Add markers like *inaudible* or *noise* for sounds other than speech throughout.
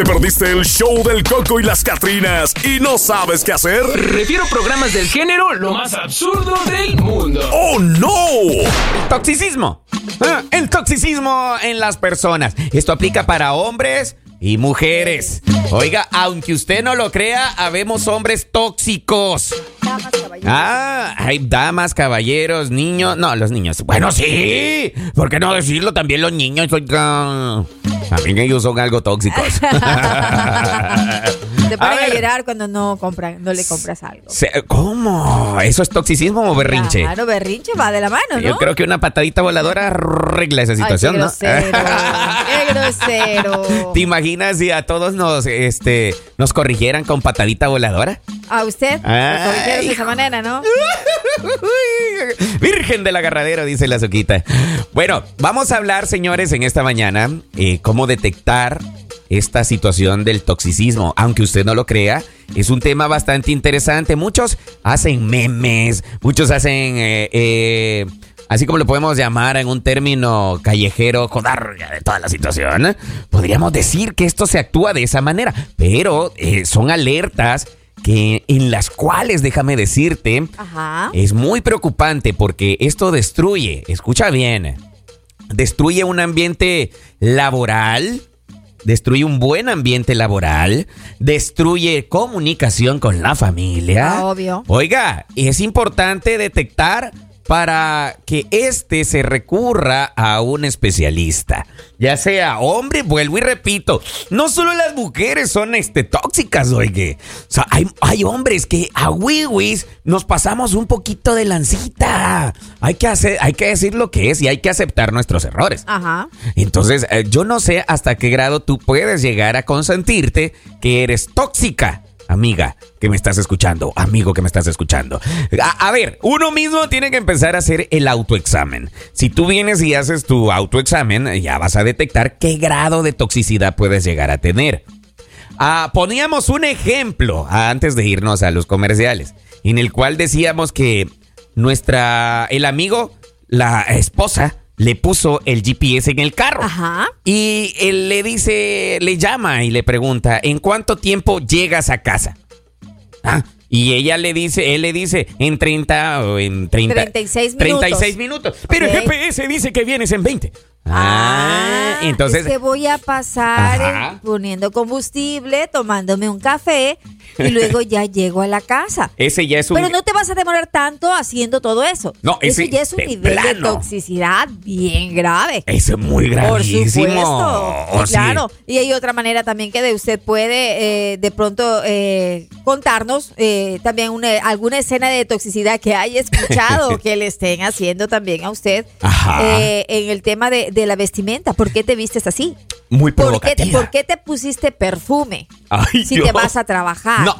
¿Te perdiste el show del Coco y las Catrinas y no sabes qué hacer? Refiero programas del género lo más absurdo del mundo. ¡Oh, no! Toxicismo. Ah, el toxicismo en las personas. Esto aplica para hombres y mujeres. Oiga, aunque usted no lo crea, habemos hombres tóxicos. Damas, caballeros. Ah, hay damas, caballeros, niños. No, los niños. Bueno, sí. ¿Por qué no decirlo? También los niños. Oiga. También ellos son algo tóxicos. *laughs* Te A ponen a, ver. llorar cuando no compran, no le compras algo. ¿Cómo? ¿Eso es toxicismo o berrinche? Claro, berrinche va de la mano, ¿no? Yo creo que una patadita voladora arregla esa Ay, qué situación, ¿no? grosero, *laughs* qué grosero. ¿Te imaginas si a todos nos, este, nos corrigieran con patadita voladora? A usted, Ay, de esa manera, ¿no? *laughs* Virgen del agarradero, dice la Zuquita. Bueno, vamos a hablar, señores, en esta mañana, eh, cómo detectar esta situación del toxicismo. Aunque usted no lo crea, es un tema bastante interesante. Muchos hacen memes, muchos hacen, eh, eh, así como lo podemos llamar en un término callejero, codarga de toda la situación. Podríamos decir que esto se actúa de esa manera, pero eh, son alertas que en las cuales, déjame decirte, Ajá. es muy preocupante porque esto destruye, escucha bien, destruye un ambiente laboral, destruye un buen ambiente laboral, destruye comunicación con la familia. Obvio. Oiga, es importante detectar para que éste se recurra a un especialista. Ya sea hombre, vuelvo y repito, no solo las mujeres son este, tóxicas, oye. O sea, hay, hay hombres que a wiwis nos pasamos un poquito de lancita. Hay que, hacer, hay que decir lo que es y hay que aceptar nuestros errores. Ajá. Entonces, eh, yo no sé hasta qué grado tú puedes llegar a consentirte que eres tóxica, amiga que me estás escuchando, amigo que me estás escuchando. A, ver, uno mismo tiene que empezar a hacer el autoexamen. Si tú vienes y haces tu autoexamen, ya vas a detectar qué grado de toxicidad puedes llegar a tener. Ah, poníamos un ejemplo antes de irnos a los comerciales, en el cual decíamos que nuestra, el amigo, la esposa, le puso el GPS en el carro. Ajá. Y él le dice, le llama y le pregunta, ¿en cuánto tiempo llegas a casa? Ah, y ella le dice, él le dice, en 30 o en 30. 36 minutos. 36 minutos. Pero el. GPS dice que vienes en 20. Ah, entonces... es que voy a pasar Ajá. poniendo combustible, tomándome un café y luego *laughs* ya llego a la casa. Ese ya es un... Pero no te vas a demorar tanto haciendo todo eso. No, eso ese ya es un de nivel de toxicidad bien grave. Ese es muy Por gravísimo. supuesto. Oh, sí. Claro. Y hay otra manera también que de usted puede eh, de pronto eh, contarnos eh, también una- alguna escena de toxicidad que haya escuchado *laughs* que le estén haciendo también a usted Ajá. eh, en el tema de, de la vestimenta. ¿Por qué te vistes así? Muy ¿Por qué, provocativa. por qué te pusiste perfume? Ay, si Dios. te vas a trabajar. No.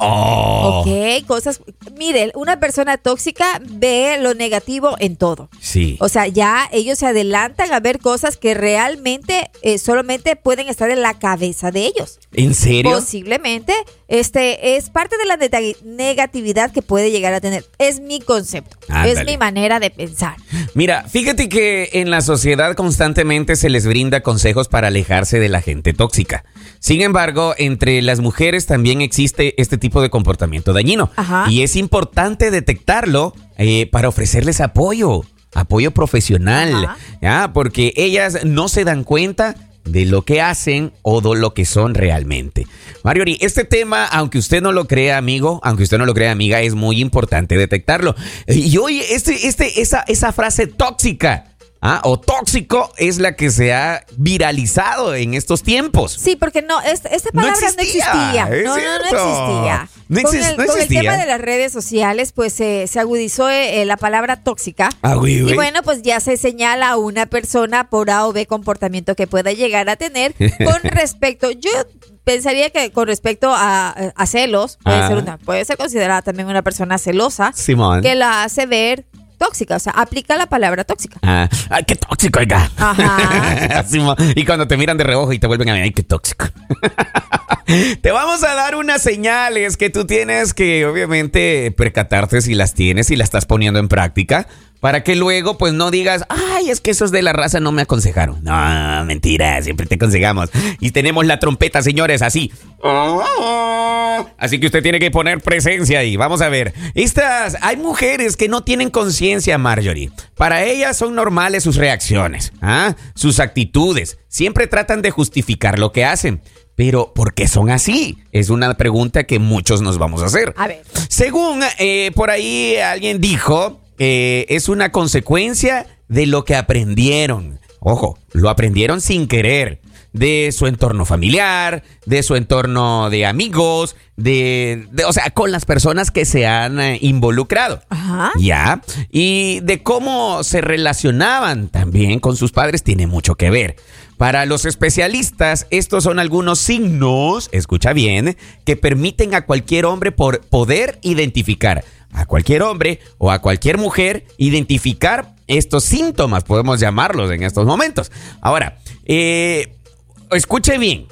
Ok, cosas. Mire, una persona tóxica ve lo negativo en todo. Sí. O sea, ya ellos se adelantan a ver cosas que realmente eh, solamente pueden estar en la cabeza de ellos. ¿En serio? Posiblemente, este es parte de la negatividad que puede llegar a tener. Es mi concepto, es mi manera de pensar. Mira, fíjate que en la sociedad constantemente se les brinda consejos para alejarse de la gente tóxica. Sin embargo, entre las mujeres también existe este tipo de comportamiento dañino. Ajá. Y es importante detectarlo eh, para ofrecerles apoyo, apoyo profesional. Ajá. ¿ya? Porque ellas no se dan cuenta de lo que hacen o de lo que son realmente. Mariori, este tema, aunque usted no lo crea, amigo, aunque usted no lo crea, amiga, es muy importante detectarlo. Y hoy, este, este, esa, esa frase tóxica ¿ah? o tóxico es la que se ha viralizado en estos tiempos. Sí, porque no, es- esta No palabra no existía, existía. no, no, no cierto. existía. No con, el, no con el existía. tema de las redes sociales, pues se se agudizó eh, la palabra tóxica. Ah, güey, Y güey. bueno, pues ya se señala a una persona por A o B comportamiento que pueda llegar a tener con *laughs* respecto. Yo pensaría que con respecto a, a celos, puede, Ah. ser una, puede ser considerada también una persona celosa Simón. que la hace ver tóxica. O sea, aplica la palabra tóxica. Ah, ay, qué tóxico, oiga. Ajá. *laughs* Y cuando te miran de reojo y te vuelven a ver, ay, qué tóxico. *laughs* te vamos a dar unas señales que tú tienes que, obviamente, percatarte si las tienes y las estás poniendo en práctica Para que luego, pues no digas, ay, es que esos de la raza no me aconsejaron. No, mentira, siempre te aconsejamos. Y tenemos la trompeta, señores, así. Así que usted tiene que poner presencia ahí. Vamos a ver. Estas, hay mujeres que no tienen conciencia, Marjorie. Para ellas son normales sus reacciones, ¿ah? sus actitudes. Siempre tratan de justificar lo que hacen. Pero, ¿por qué son así? Es una pregunta que muchos nos vamos a hacer. A ver. Según eh, por ahí alguien dijo, eh, es una consecuencia de lo que aprendieron. Ojo, lo aprendieron sin querer. De su entorno familiar, de su entorno de amigos, de, de- o sea, con las personas que se han eh, involucrado. Ajá. Ya. Y de cómo se relacionaban también con sus padres tiene mucho que ver. Para los especialistas, estos son algunos signos, escucha bien, que permiten a cualquier hombre por poder identificar a cualquier hombre o a cualquier mujer identificar estos síntomas, podemos llamarlos en estos momentos. Ahora, eh, escuche bien,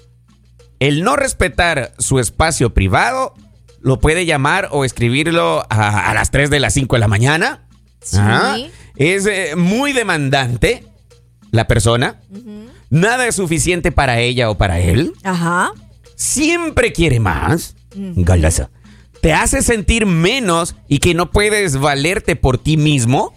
el no respetar su espacio privado lo puede llamar o escribirlo a, a las 3 de las 5 de la mañana. Sí. Es eh, muy demandante la persona. Nada es suficiente para ella o para él. Ajá. Siempre quiere más. Galaza. Te hace sentir menos y que no puedes valerte por ti mismo.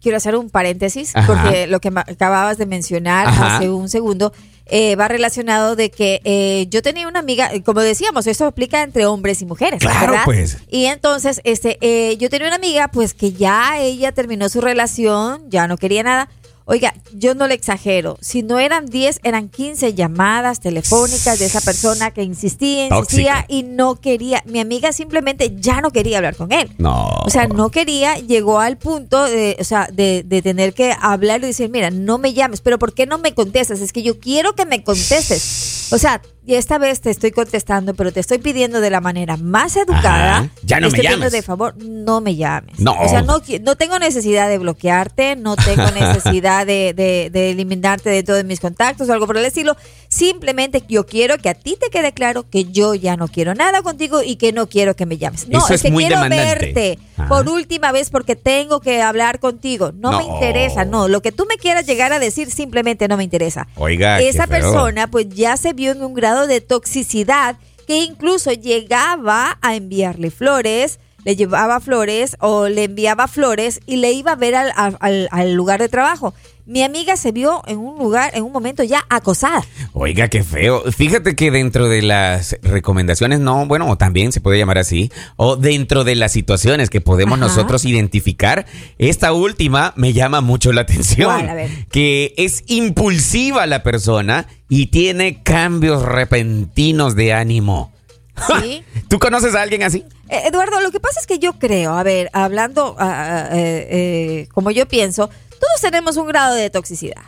Quiero hacer un paréntesis Ajá. porque lo que acababas de mencionar Ajá. hace un segundo eh, va relacionado de que eh, yo tenía una amiga, eh, como decíamos, eso aplica entre hombres y mujeres. Claro, ¿verdad? pues. Y entonces, este, eh, yo tenía una amiga, pues que ya ella terminó su relación, ya no quería nada. Oiga, yo no le exagero. Si no eran 10, eran 15 llamadas telefónicas de esa persona que insistía, insistía Tóxica. y no quería. Mi amiga simplemente ya no quería hablar con él. No. O sea, no quería, llegó al punto de, o sea, de, de tener que hablar y decir, mira, no me llames, pero ¿por qué no me contestas? Es que yo quiero que me contestes. O sea, y esta vez te estoy contestando, pero te estoy pidiendo de la manera más educada. Ajá. Ya no te me llames. de favor, no me llames. No. O sea, no, no tengo necesidad de bloquearte, no tengo *laughs* necesidad de, de- de eliminarte de todos mis contactos o algo por el estilo. Simplemente yo quiero que a ti te quede claro que yo ya no quiero nada contigo y que no quiero que me llames. No, Eso es, es que muy quiero demandante. verte Ajá. por última vez porque tengo que hablar contigo. No, me interesa, no. Lo que tú me quieras llegar a decir simplemente no me interesa. Oiga, Esa persona pues ya se vio en un grado de toxicidad que incluso llegaba a enviarle flores, le llevaba flores o le enviaba flores y le iba a ver al- al- al lugar de trabajo. Mi amiga se vio en un lugar, en un momento ya acosada. Oiga, qué feo. Fíjate que dentro de las recomendaciones, no, bueno, o también se puede llamar así, o dentro de las situaciones que podemos Ajá. nosotros identificar, esta última me llama mucho la atención. ¿Cuál? A ver. Que es impulsiva la persona y tiene cambios repentinos de ánimo. ¿Sí? *laughs* ¿Tú conoces a alguien así? Eh, Eduardo, lo que pasa es que yo creo, a ver, hablando ah, ah, eh, eh, como yo pienso, todos tenemos un grado de toxicidad.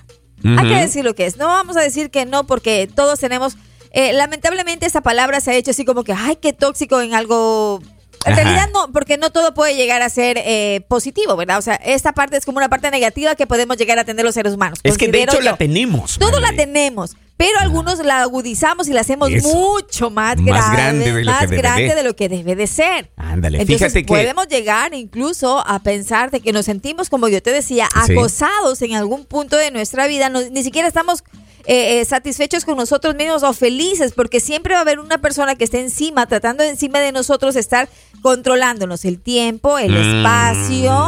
Hay que decir lo que es. No vamos a decir que no, porque todos tenemos. eh, lamentablemente, esa palabra se ha hecho así como que, ay, qué tóxico en algo. En realidad no, porque no todo puede llegar a ser eh, positivo, ¿verdad? O sea, esta parte es como una parte negativa que podemos llegar a tener los seres humanos. Es que de hecho yo. la tenemos. Todos la tenemos, pero algunos la agudizamos y la hacemos Eso. mucho más, Más grave, grande de lo más que grande de. de lo que debe de ser. Ándale, Entonces fíjate que- podemos llegar incluso a pensar de que nos sentimos, como yo te decía, Sí. acosados en algún punto de nuestra vida. No- ni siquiera estamos eh, eh, satisfechos con nosotros mismos o felices, porque siempre va a haber una persona que esté encima, tratando de encima de nosotros estar controlándonos el tiempo, el Mm. espacio,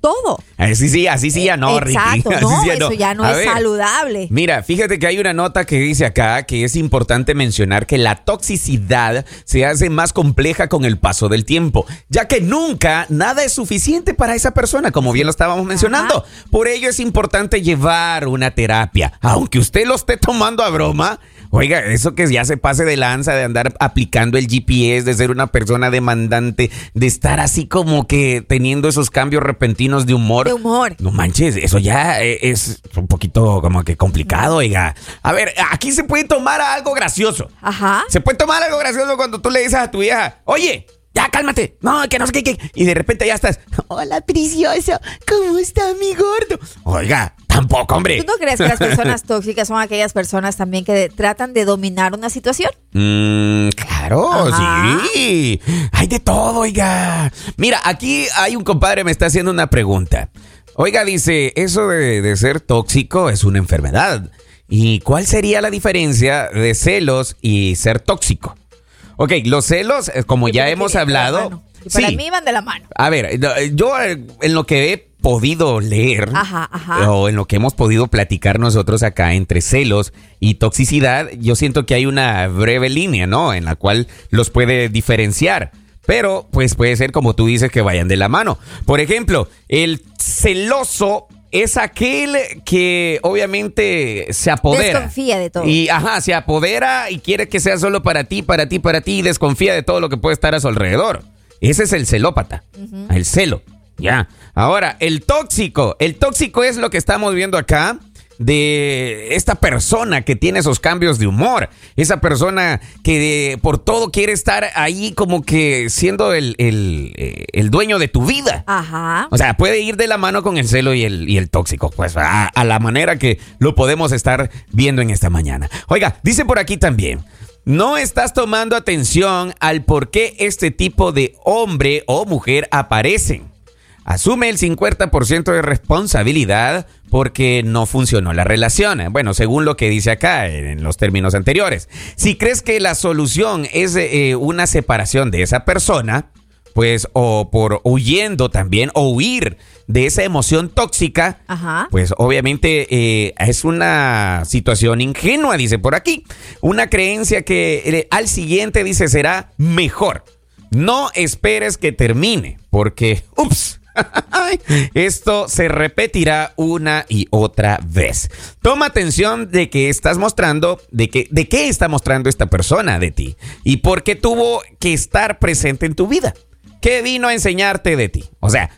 todo. Así sí, así sí ya no, Ricky. Exacto, *laughs* no, sí eso ya no A es ver, saludable. Mira, fíjate que hay una nota que dice acá que es importante mencionar que la toxicidad se hace más compleja con el paso del tiempo, ya que nunca nada es suficiente para esa persona, como bien lo estábamos mencionando. Por ello es importante llevar una terapia, aunque usted lo esté tomando a broma. Oiga, eso que ya se pase de lanza de andar aplicando el GPS, de ser una persona demandante, de estar así como que teniendo esos cambios repentinos de humor. De humor. No manches, eso ya eh, es un poquito como que complicado, oiga. A ver, aquí se puede tomar algo gracioso. Ajá. Se puede tomar algo gracioso cuando tú le dices a tu vieja, oye, ya cálmate, no, que no sé qué, qué", y de repente ya estás, hola precioso, ¿cómo está mi gordo? Oiga, tampoco, hombre. ¿Tú no crees que las personas tóxicas son aquellas personas también que de- tratan de dominar una situación? Mm, claro, Ajá. sí. Hay de todo, oiga. Mira, aquí hay un compadre me está haciendo una pregunta. Oiga, dice, eso de, de ser tóxico es una enfermedad. ¿Y cuál sería la diferencia de celos y ser tóxico? Ok, los celos, eh, como ya hemos hablado. Y para sí. mí van de la mano. A ver, no, yo eh, en lo que he podido leer Ajá, ajá. o en lo que hemos podido platicar nosotros acá entre celos y toxicidad, yo siento que hay una breve línea, ¿no? En la cual los puede diferenciar. Pero, pues puede ser como tú dices que vayan de la mano. Por ejemplo, el celoso es aquel que obviamente se apodera. Desconfía de todo. Y ajá, se apodera y quiere que sea solo para ti, para ti, para ti y desconfía de todo lo que puede estar a su alrededor. Ese es el celópata, el celo. Ya. Ahora, el tóxico. El tóxico es lo que estamos viendo acá de esta persona que tiene esos cambios de humor. Esa persona que de- por todo quiere estar ahí como que siendo el, el, eh, el dueño de tu vida. Ajá. O sea, puede ir de la mano con el celo y el, y el tóxico, pues a, a la manera que lo podemos estar viendo en esta mañana. Oiga, dice por aquí también, no estás tomando atención al por qué este tipo de hombre o mujer aparecen. Asume el 50% de responsabilidad porque no funcionó la relación. Bueno, según lo que dice acá en los términos anteriores. Si crees que la solución es eh, una separación de esa persona, pues o por huyendo también o huir de esa emoción tóxica, Ajá. pues obviamente eh, es una situación ingenua, dice por aquí. Una creencia que eh, al siguiente dice será mejor. No esperes que termine, porque, ups, esto se repetirá una y otra vez. Toma atención de que estás mostrando, de que, de qué está mostrando esta persona de ti y por qué tuvo que estar presente en tu vida. ¿Qué vino a enseñarte de ti? O sea,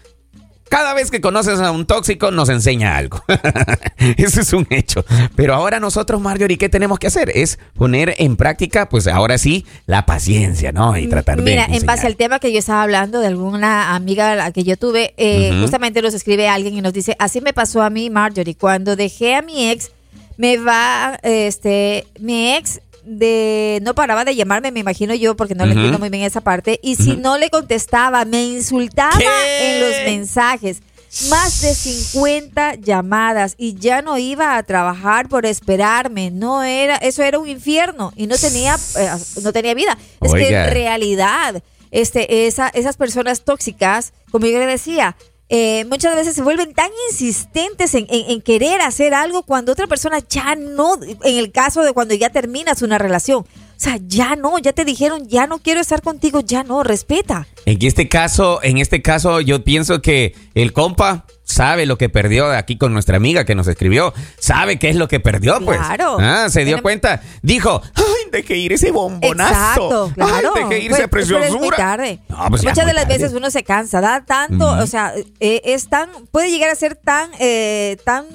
cada vez que conoces a un tóxico nos enseña algo. *laughs* Eso es un hecho. Pero ahora nosotros, Marjorie, ¿qué tenemos que hacer? Es poner en práctica, pues ahora sí, la paciencia, ¿no? Y tratar de... Mira, en base al tema que yo estaba hablando de alguna amiga a la que yo tuve, eh, justamente nos escribe alguien y nos dice, así me pasó a mí, Marjorie, cuando dejé a mi ex, me va, este, mi ex de no paraba de llamarme, me imagino yo, porque no le Ujú. entiendo muy bien esa parte, y si no le contestaba, me insultaba ¿Qué? en los mensajes. Más de 50 llamadas y ya no iba a trabajar por esperarme. No era, eso era un infierno y no tenía, eh, no tenía vida. Es que en realidad, este, esa, esas personas tóxicas, como yo le decía, eh, muchas veces se vuelven tan insistentes en, en- en querer hacer algo cuando otra persona ya no, en el caso de cuando ya terminas una relación. O sea, ya no, ya te dijeron, ya no quiero estar contigo, ya no, respeta. En este caso, en este caso, yo pienso que el compa sabe lo que perdió aquí con nuestra amiga que nos escribió. Sabe qué es lo que perdió, pues. Claro. Ah, se dio cuenta. Dijo, ay, dejé ir ese bombonazo. Exacto, claro. Ay, dejé ir Pues, esa pero es muy preciosura. tarde. No, pues Muchas de las tarde. veces uno se cansa, da tanto, o sea, eh, es tan, puede llegar a ser tan, eh, tan,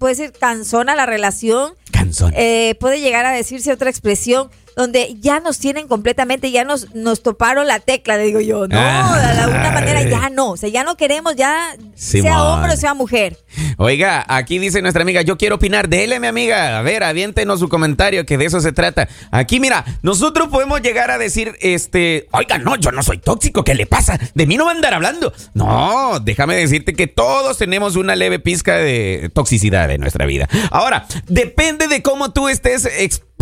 puede ser cansona la relación, Canzón. eh, puede llegar a decirse otra expresión donde ya nos tienen completamente, ya nos, nos toparon la tecla, digo yo, no, Ah. de alguna manera ya no, o sea, ya no queremos, ya sea hombre o sea mujer. Oiga, aquí dice nuestra amiga, yo quiero opinar. Dele, mi amiga. A ver, aviéntenos su comentario, que de eso se trata. Aquí, mira, nosotros podemos llegar a decir, este, oiga, no, yo no soy tóxico, ¿qué le pasa? De mí no va a andar hablando. No, déjame decirte que todos tenemos una leve pizca de toxicidad en nuestra vida. Ahora, depende de cómo tú estés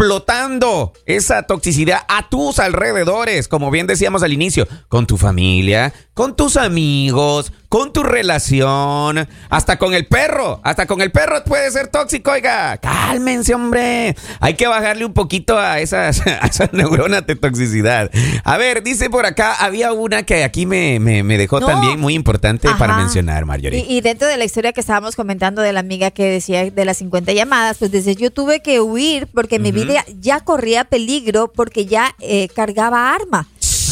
explotando esa toxicidad a tus alrededores, como bien decíamos al inicio, con tu familia, con tus amigos, con tu relación, hasta con el perro, hasta con el perro puede ser tóxico, oiga, cálmense, hombre. Hay que bajarle un poquito a esas, *laughs* a esas neuronas de toxicidad. A ver, dice por acá, había una que aquí me, me- me dejó No. también muy importante para mencionar, Marjorie. Y, y dentro de la historia que estábamos comentando de la amiga que decía de las 50 llamadas, pues desde yo tuve que huir porque mi vida ya corría peligro porque ya eh, cargaba arma.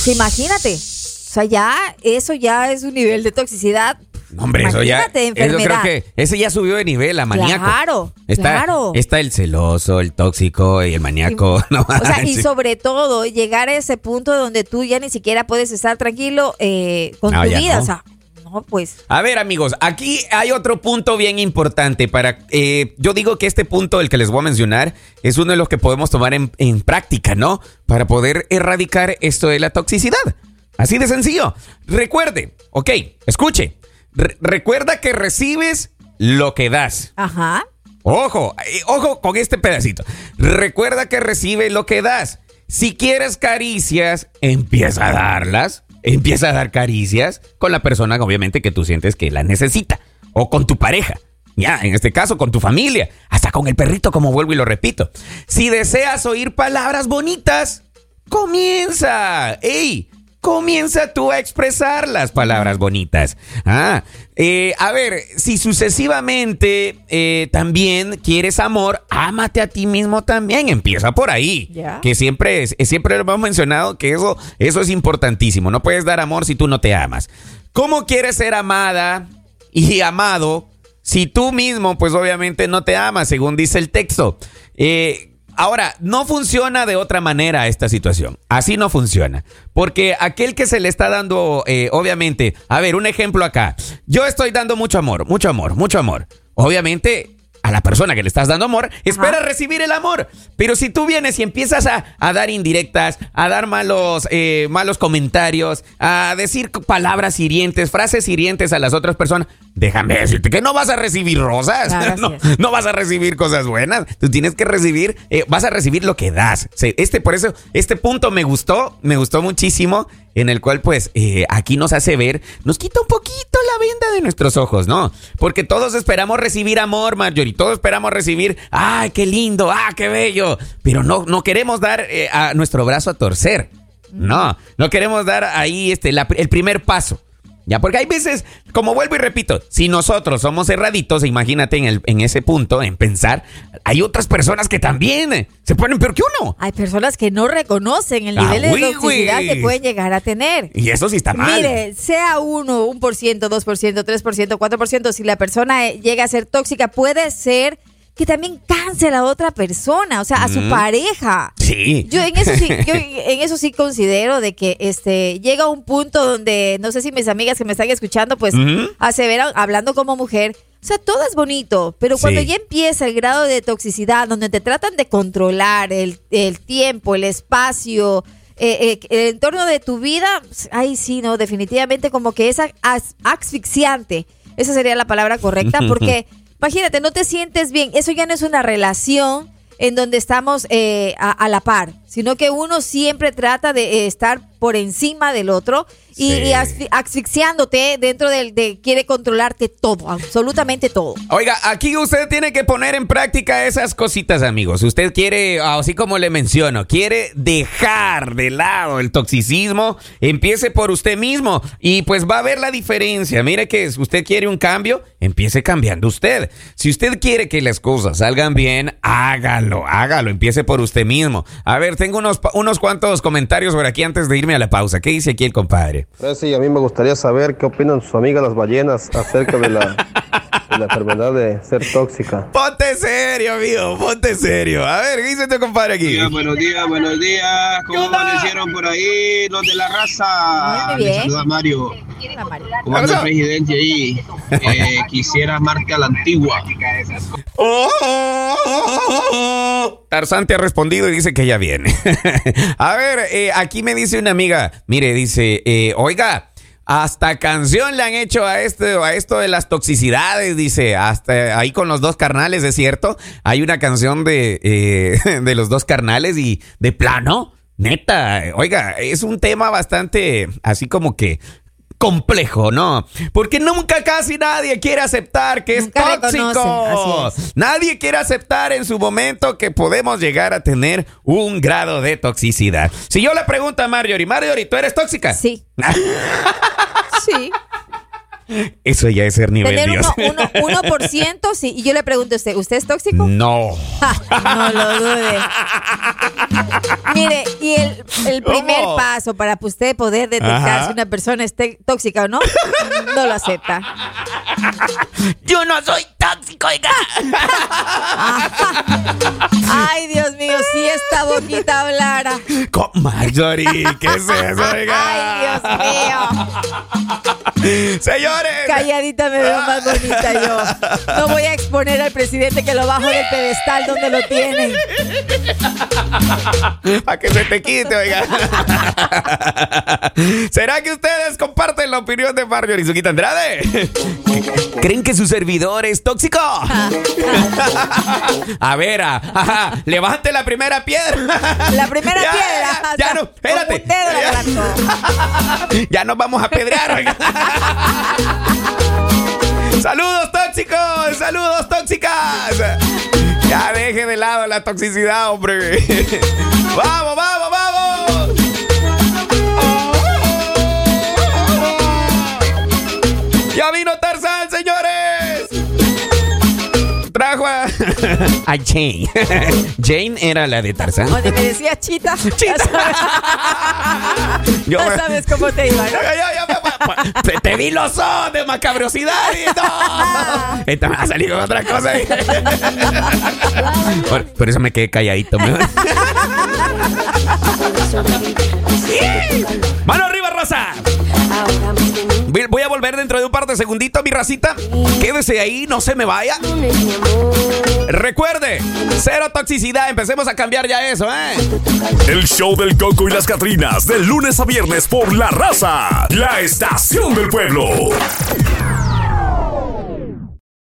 Imagínate. O sea, ya eso ya es un nivel de toxicidad. Hombre, eso ya. Imagínate, Eso creo que ese ya subió de nivel a maníaco. Claro, Está, claro. está el celoso, el tóxico y el maníaco. *laughs* No O sea, y sobre todo llegar a ese punto donde tú ya ni siquiera puedes estar tranquilo eh, con No, tu vida. no. O sea, no, pues. A ver, amigos, aquí hay otro punto bien importante para. eh, yo digo que este punto, el que les voy a mencionar, es uno de los que podemos tomar en, en práctica, ¿no? Para poder erradicar esto de la toxicidad. Así de sencillo. Recuerde, ok, escuche. re- recuerda que recibes lo que das. Ajá. Ojo, eh, ojo con este pedacito. Recuerda que recibe lo que das. Si quieres caricias, empieza a darlas. Empieza a dar caricias con la persona, obviamente, que tú sientes que la necesita. O con tu pareja. Ya, en este caso, con tu familia. Hasta con el perrito, como vuelvo y lo repito. Si deseas oír palabras bonitas, comienza. ¡Ey! Comienza tú a expresar las palabras bonitas. Ah, eh, a ver, si sucesivamente eh, también quieres amor, ámate a ti mismo también. Empieza por ahí. Que siempre es, siempre lo hemos mencionado que eso, eso es importantísimo. No puedes dar amor si tú no te amas. ¿Cómo quieres ser amada y amado si tú mismo, pues obviamente no te amas, según dice el texto? Eh, Ahora, no funciona de otra manera esta situación. Así no funciona. Porque aquel que se le está dando, eh, obviamente, a ver, un ejemplo acá. Yo estoy dando mucho amor, mucho amor, mucho amor. Obviamente, a la persona que le estás dando amor, espera recibir el amor. Pero si tú vienes y empiezas a, a dar indirectas, a dar malos, eh, malos comentarios, a decir palabras hirientes, frases hirientes a las otras personas, déjame decirte que no vas a recibir rosas, Claro, *laughs* no, no vas a recibir cosas buenas. Tú tienes que recibir, eh, vas a recibir lo que das. Este, por eso, este punto me gustó, me gustó muchísimo, en el cual, pues, eh, aquí nos hace ver, nos quita un poquito la venda de nuestros ojos, ¿no? Porque todos esperamos recibir amor, Marjorie, todos esperamos recibir, ¡ay, qué lindo! ¡ah, qué bello! Pero no, no queremos dar eh, a nuestro brazo a torcer. No, no queremos dar ahí este, la- el primer paso. Ya, porque hay veces, como vuelvo y repito, si nosotros somos cerraditos, imagínate en, el, en ese punto, en pensar, hay otras personas que también se ponen peor que uno. Hay personas que no reconocen el Ah, nivel de toxicidad que pueden llegar a tener. Y eso sí está mal. Mire, sea uno, un por ciento, dos por ciento, tres por ciento, cuatro por ciento, si la persona llega a ser tóxica, puede ser que también canse a la otra persona, o sea, a su Mm. pareja. Sí. Yo en eso sí, yo en eso sí considero de que este llega un punto donde no sé si mis amigas que me están escuchando pues aseveran hablando como mujer, o sea, todo es bonito, pero cuando Sí. ya empieza el grado de toxicidad donde te tratan de controlar el, el tiempo, el espacio, eh, eh, el entorno de tu vida, pues, ahí sí, no, definitivamente como que es as- asfixiante. Esa sería la palabra correcta *laughs* porque imagínate, no te sientes bien, eso ya no es una relación en donde estamos eh, a, la par, sino que uno siempre trata de eh, estar por encima del otro y, Sí. y asfixiándote dentro del de quiere controlarte todo, absolutamente todo. Oiga, aquí usted tiene que poner en práctica esas cositas, amigos. Usted quiere, así como le menciono, quiere dejar de lado el toxicismo, empiece por usted mismo y pues va a ver la diferencia. Mire que si usted quiere un cambio, empiece cambiando usted. Si usted quiere que las cosas salgan bien, hágalo, hágalo, empiece por usted mismo. A ver, tengo unos, unos cuantos comentarios por aquí antes de irme a la pausa. ¿Qué dice aquí el compadre? Sí, a mí me gustaría saber qué opinan sus amigas las ballenas acerca de la, *laughs* la enfermedad de ser tóxica. Ponte serio, amigo, ponte serio. A ver, ¿qué dice tu compadre aquí? días, buenos días, buenos días. ¿Cómo amanecieron por ahí los de la raza? Muy saluda Mario. ¿Cómo anda el presidente ahí? Eh, quisiera amarte a la antigua. Oh. Tarzán te ha respondido y dice que ya viene. *laughs* a ver, eh, aquí me dice una amiga, mire, dice, eh, oiga, hasta canción le han hecho a esto, a esto de las toxicidades, dice, hasta ahí con los dos carnales, ¿es cierto? Hay una canción de, eh, *laughs* de los dos carnales y de plano, neta, oiga, es un tema bastante así como que complejo, ¿no? Porque nunca casi nadie quiere aceptar que Nunca es tóxico. Nadie quiere aceptar en su momento que podemos llegar a tener un grado de toxicidad. Si yo le pregunto a Marjorie, Marjorie, ¿tú eres tóxica? Sí. *laughs* Sí. Eso ya es ser nivel Tener Dios. uno, uno, *laughs* uno por ciento, sí. Y yo le pregunto a usted, ¿usted es tóxico? No. *laughs* no lo dude. Mire, y el, el primer ¿Cómo? paso para usted poder detectar Ajá. si una persona es tóxica o no, no lo acepta. Yo no soy tóxico, oiga. Ay, Dios mío, si esta boquita hablara. Co- Marjorie, ¿qué es eso, oiga? Ay, Dios mío. Señores. Calladita me veo más bonita yo. No voy a exponer al presidente que lo bajo del pedestal donde lo tienen. Para que se te quite, oiga. ¿Será que ustedes comparten la opinión de Marjorie Suquita Andrade? ¿Creen que su servidor es tóxico? *laughs* A ver, ajá, levante la primera piedra. La primera Ya, piedra. Ya, ya no, espérate. Ya, *laughs* ya nos vamos a pedrear. *laughs* Saludos tóxicos, saludos tóxicas. Ya deje de lado la toxicidad, hombre. Vamos, vamos. *laughs* a, Jane. *laughs* Jane era la de Tarzán. Donde me decía chita. *laughs* Chita. Ya sabes, Yo ya me- sabes cómo te iba, ¿no? Pa- pa- pa- te, te vi los ojos de macabrosidad y no. Esta me ha salido otra cosa. por, por eso me quedé calladito. Mano arriba, raza. Voy a volver dentro de un par de segunditos, mi racita. Quédese ahí, no se me vaya. Recuerde, cero toxicidad. Empecemos a cambiar ya eso, ¿eh? El show del Coco y las Catrinas, de lunes a viernes por La Raza, la estación del pueblo.